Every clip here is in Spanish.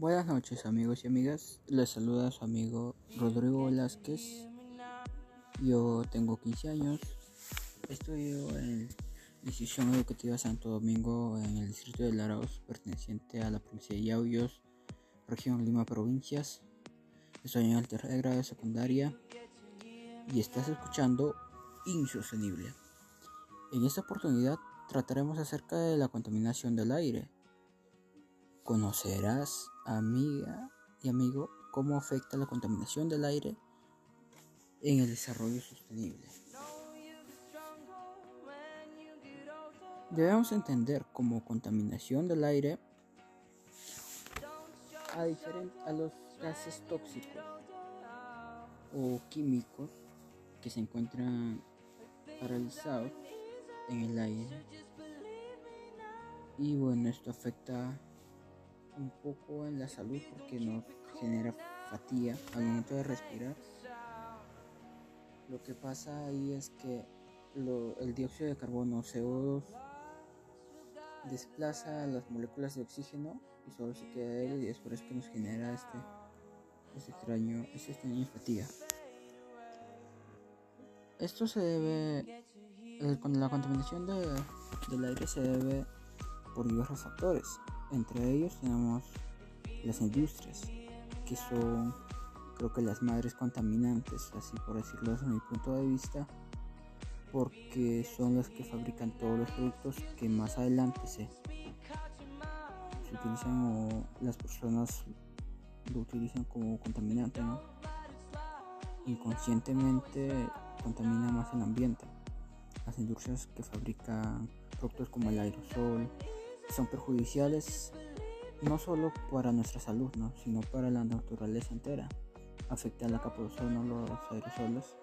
Buenas noches amigos y amigas, les saluda su amigo Rodrigo Velázquez. Yo tengo 15 años, estudio en la institución educativa Santo Domingo en el distrito de Laraos, perteneciente a la provincia de Yauyos, región Lima, provincias. Estoy en el tercer grado de secundaria y estás escuchando Insostenible. En esta oportunidad trataremos acerca de la contaminación del aire. Conocerás, amiga y amigo, cómo afecta la contaminación del aire en el desarrollo sostenible. Debemos entender como contaminación del aire a, a los gases tóxicos o químicos que se encuentran paralizados en el aire. Y bueno, esto afecta un poco en la salud porque nos genera fatiga al momento de respirar. Lo que pasa ahí es que el dióxido de carbono CO2 desplaza las moléculas de oxígeno y solo se queda él y es por eso que nos genera este, este extraño, este extraño fatiga. Esto se debe, con la contaminación del aire se debe por diversos factores. Entre ellos tenemos las industrias, que son creo que las madres contaminantes, así por decirlo desde mi punto de vista, porque son las que fabrican todos los productos que más adelante se, utilizan o las personas lo utilizan como contaminante, ¿no? Inconscientemente contamina más el ambiente. Las industrias que fabrican productos como el aerosol son perjudiciales no solo para nuestra salud, ¿no? sino para la naturaleza entera. Afecta a la capa de ozono, los aerosoles.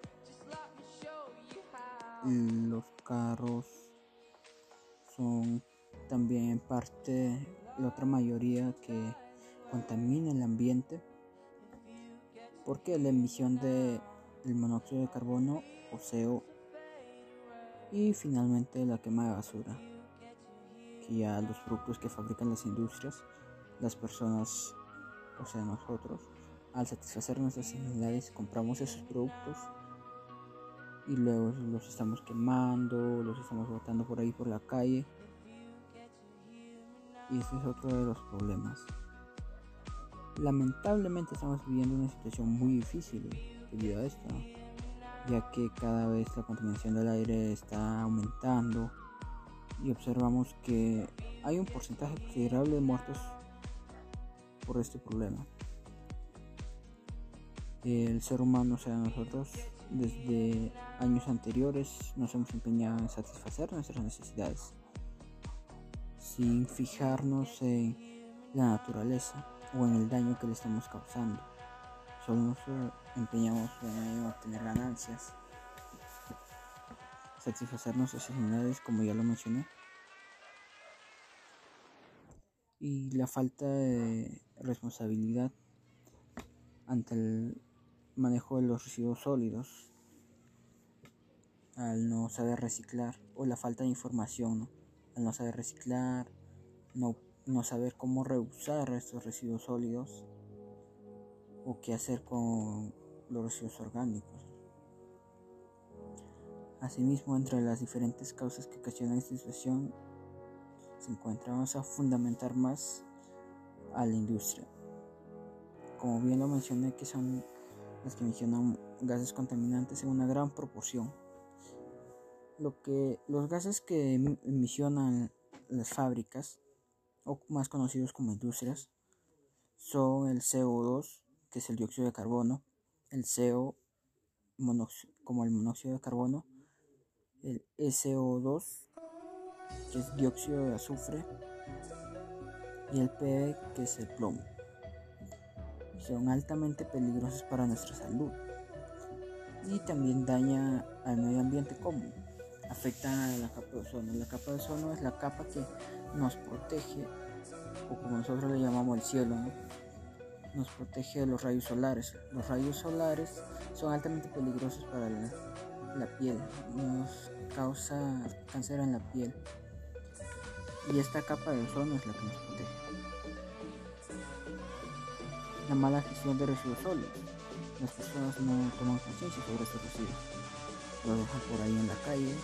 Los carros son también parte la otra mayoría que contamina el ambiente porque la emisión de el monóxido de carbono o CO y finalmente la quema de basura que ya los productos que fabrican las industrias las personas o sea nosotros al satisfacer nuestras necesidades compramos esos productos y luego los estamos quemando los estamos botando por ahí por la calle. Y ese es otro de los problemas. Lamentablemente estamos viviendo una situación muy difícil debido a esto, ya que cada vez la contaminación del aire está aumentando y observamos que hay un porcentaje considerable de muertos por este problema. El ser humano, o sea, nosotros, desde años anteriores nos hemos empeñado en satisfacer nuestras necesidades, sin fijarnos en la naturaleza o en el daño que le estamos causando. Solo nos empeñamos en obtener ganancias, satisfacer nuestras necesidades, como ya lo mencioné, y la falta de responsabilidad ante el manejo de los residuos sólidos al no saber reciclar o la falta de información al no saber reciclar no no saber cómo reusar estos residuos sólidos o qué hacer con los residuos orgánicos. Asimismo, entre las diferentes causas que ocasionan esta situación, se encontramos a fundamentar más a la industria. Como bien lo mencioné, que son las que emisionan gases contaminantes en una gran proporción. Lo que los gases que emisionan las fábricas o más conocidos como industrias, son el CO2, que es el dióxido de carbono, el CO como el monóxido de carbono, el SO2, que es dióxido de azufre, y el PE, que es el plomo. Son altamente peligrosos para nuestra salud y también daña al medio ambiente como afecta a la capa de ozono. La capa de ozono es la capa que nos protege, o como nosotros le llamamos el cielo, nos protege de los rayos solares. Los rayos solares son altamente peligrosos para la, piel, nos causa cáncer en la piel. Y esta capa de ozono es la que nos protege. la mala gestión de residuos sólidos. Las personas no toman conciencia sobre estos residuos. Lo dejan por ahí en la calle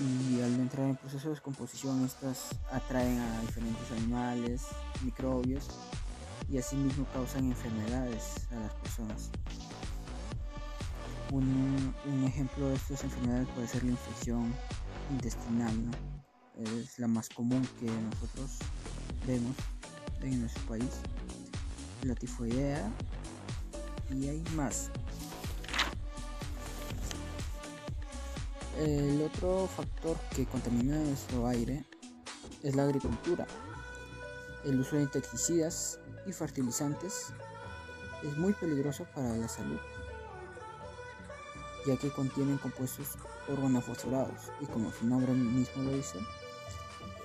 y al entrar en proceso de descomposición estas atraen a diferentes animales, microbios y asimismo causan enfermedades a las personas. Un, ejemplo de estas enfermedades puede ser la infección intestinal, es la más común que nosotros vemos en nuestro país, la tifoidea y hay más. El otro factor que contamina nuestro aire es la agricultura. El uso de insecticidas y fertilizantes es muy peligroso para la salud, ya que contienen compuestos organofosforados y como su nombre mismo lo dice,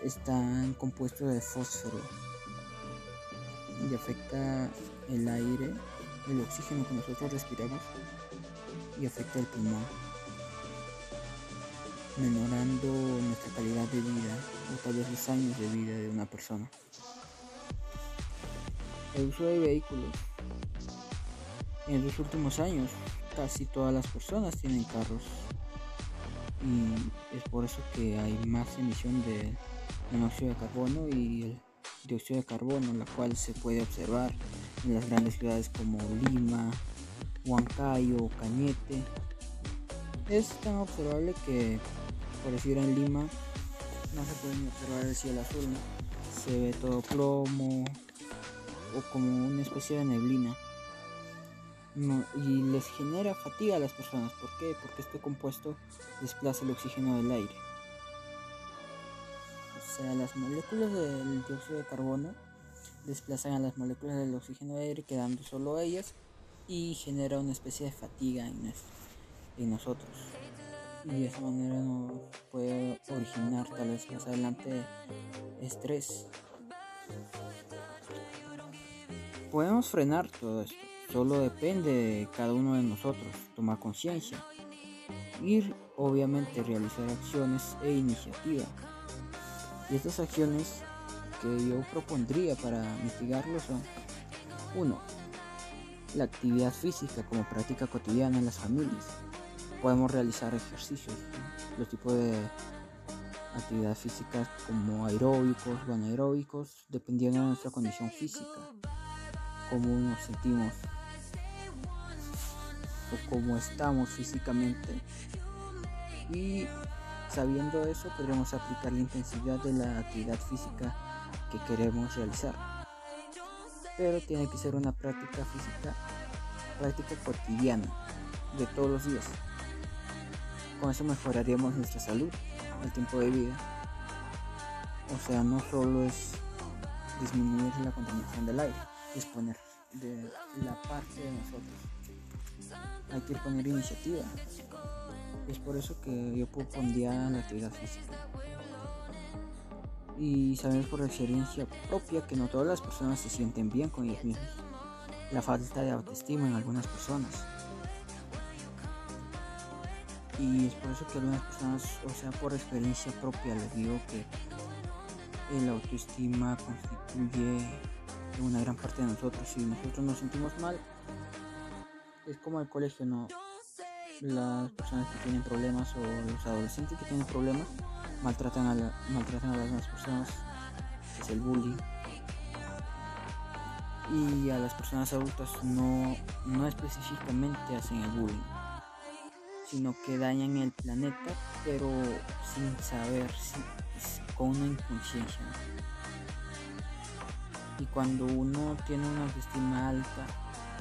están compuestos de fósforo y afecta el aire, el oxígeno que nosotros respiramos y afecta el pulmón menorando nuestra calidad de vida o tal vez los años de vida de una persona. El uso de vehículos. En los últimos años casi todas las personas tienen carros y es por eso que hay más emisión de monóxido de carbono y el dióxido de carbono, la cual se puede observar en las grandes ciudades como Lima, Huancayo, Cañete. Es tan observable que por decir en Lima no se puede observar el cielo azul, se ve todo plomo o como una especie de neblina. Y les genera fatiga a las personas. ¿Por qué? Porque este compuesto desplaza el oxígeno del aire. O sea, las moléculas del dióxido de carbono desplazan a las moléculas del oxígeno del aire quedando solo ellas y genera una especie de fatiga en nosotros y de esa manera nos puede originar tal vez más adelante estrés. Podemos frenar todo esto, solo depende de cada uno de nosotros tomar conciencia y obviamente realizar acciones e iniciativas. Y estas acciones que yo propondría para mitigarlo son 1. La actividad física como práctica cotidiana en las familias podemos realizar ejercicios, los tipos de actividades físicas como aeróbicos o anaeróbicos, dependiendo de nuestra condición física, cómo nos sentimos o cómo estamos físicamente. Y sabiendo eso, podremos aplicar la intensidad de la actividad física que queremos realizar. Pero tiene que ser una práctica física, práctica cotidiana, de todos los días. Con eso mejoraríamos nuestra salud, el tiempo de vida. O sea, no solo es disminuir la contaminación del aire, es poner de la parte de nosotros. Hay que poner iniciativa. Es por eso que yo propondría la actividad física. Y sabemos por experiencia propia que no todas las personas se sienten bien con ellos mismos. La falta de autoestima en algunas personas y es por eso que algunas personas, o sea, por experiencia propia, les digo que el autoestima constituye una gran parte de nosotros. Si nosotros nos sentimos mal, es como el colegio, ¿no? Las personas que tienen problemas o los adolescentes que tienen problemas maltratan a, maltratan a las demás personas, es el bullying. Y a las personas adultas no, no específicamente hacen el bullying sino que dañan el planeta, pero sin saber, con una inconsciencia. Y cuando uno tiene una autoestima alta,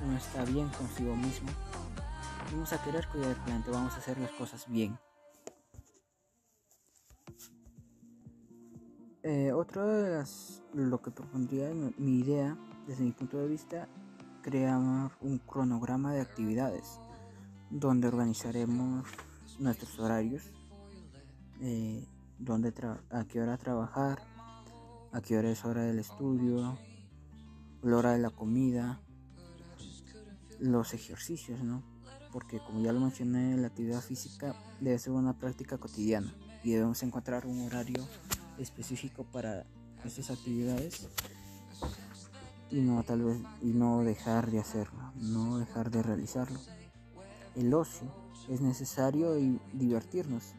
uno está bien consigo mismo, vamos a querer cuidar el planeta, vamos a hacer las cosas bien. Eh, otro de las, lo que propondría mi idea, desde mi punto de vista, crear un cronograma de actividades donde organizaremos nuestros horarios, eh, donde a qué hora trabajar, a qué hora es hora del estudio, la hora de la comida, los ejercicios, ¿no? Porque como ya lo mencioné, la actividad física debe ser una práctica cotidiana y debemos encontrar un horario específico para estas actividades y no tal vez y no dejar de hacerlo, no dejar de realizarlo. El ocio es necesario y divertirnos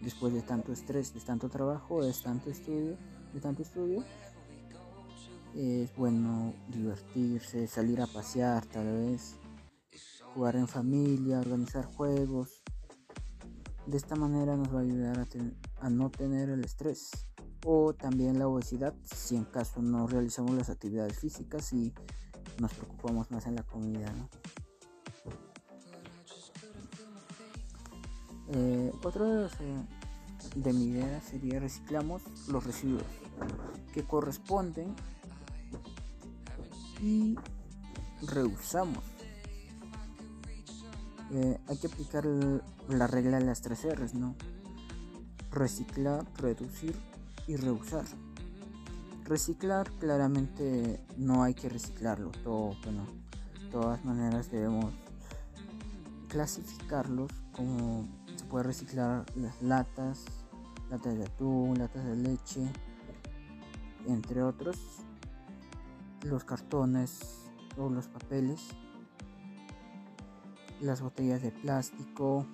después de tanto estrés, de tanto trabajo, de tanto estudio, de tanto estudio. Es bueno divertirse, salir a pasear tal vez, jugar en familia, organizar juegos. De esta manera nos va a ayudar a, no tener el estrés o también la obesidad si en caso no realizamos las actividades físicas y nos preocupamos más en la comida. Eh, otro de, eh, de mi idea sería reciclamos los residuos que corresponden y reusamos. Eh, hay que aplicar la regla de las tres R's, ¿no? Reciclar, reducir y reusar. Reciclar claramente no hay que reciclarlo todo, bueno, de todas maneras debemos clasificarlos como se puede reciclar las latas, latas de atún, latas de leche, entre otros, los cartones o los papeles, las botellas de plástico,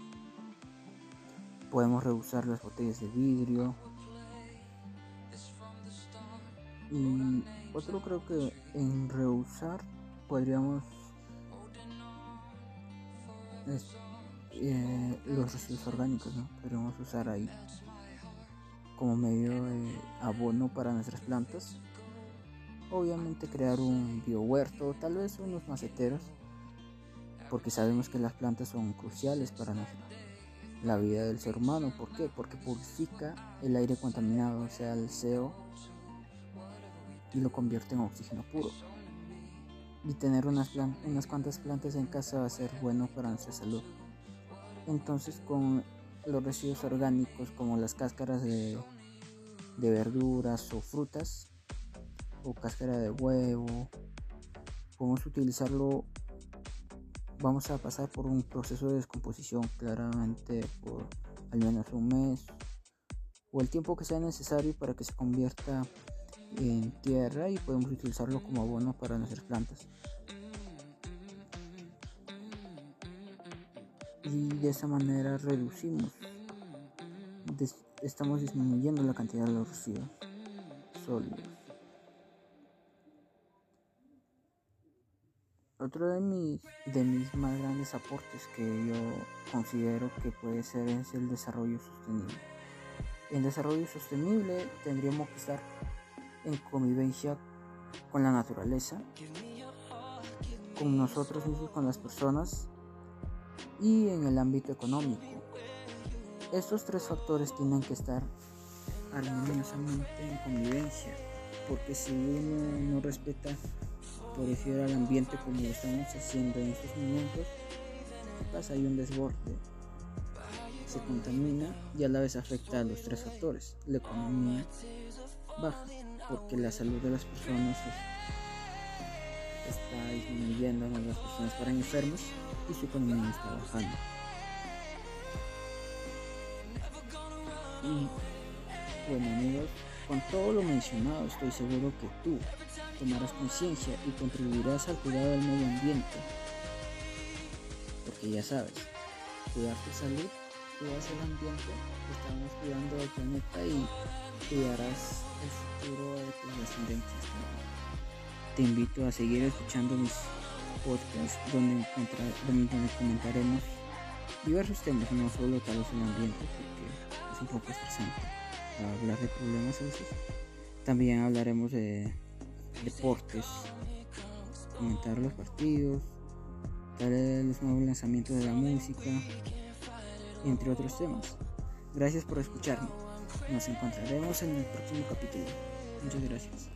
podemos reusar las botellas de vidrio, y otro creo que en reusar podríamos eh, los residuos orgánicos. Podríamos usar ahí como medio de abono para nuestras plantas. Obviamente crear un biohuerto, tal vez unos maceteros, porque sabemos que las plantas son cruciales para la vida del ser humano. ¿Por qué? Porque purifica el aire contaminado, o sea, el CO y lo convierte en oxígeno puro. Y tener unas, unas cuantas plantas en casa va a ser bueno para nuestra salud. Entonces con los residuos orgánicos como las cáscaras de, de verduras o frutas o cáscara de huevo, podemos utilizarlo vamos a pasar por un proceso de descomposición claramente por al menos un mes o el tiempo que sea necesario para que se convierta en tierra y podemos utilizarlo como abono para nuestras plantas. Y de esa manera reducimos, estamos disminuyendo la cantidad de los residuos sólidos. Otro de mis, de mis más grandes aportes que yo considero que puede ser es el desarrollo sostenible. En desarrollo sostenible tendríamos que estar en convivencia con la naturaleza, con nosotros mismos, con las personas y en el ámbito económico. Estos tres factores tienen que estar armoniosamente en convivencia, porque si uno no respeta, decir, al ambiente como lo estamos haciendo en estos momentos, ¿qué pasa? Hay un desborde, se contamina y a la vez afecta a los tres factores, la economía baja porque la salud de las personas está disminuyendo, las personas estarán enfermas y su economía está bajando. Y bueno amigos, con todo lo mencionado estoy seguro que tú tomarás conciencia y contribuirás al cuidado del medio ambiente. Porque ya sabes, cuidar tu salud, cuidas el ambiente, estamos cuidando del planeta y cuidarás el futuro de tus descendencias. Te invito a seguir escuchando mis podcasts donde, donde comentaremos diversos temas, no solo tal vez el ambiente, porque es un poco estresante hablar de problemas a veces. También hablaremos de deportes, comentar los partidos, tal los nuevos lanzamientos de la música, entre otros temas. Gracias por escucharme. Nos encontraremos en el próximo capítulo. Muchas gracias.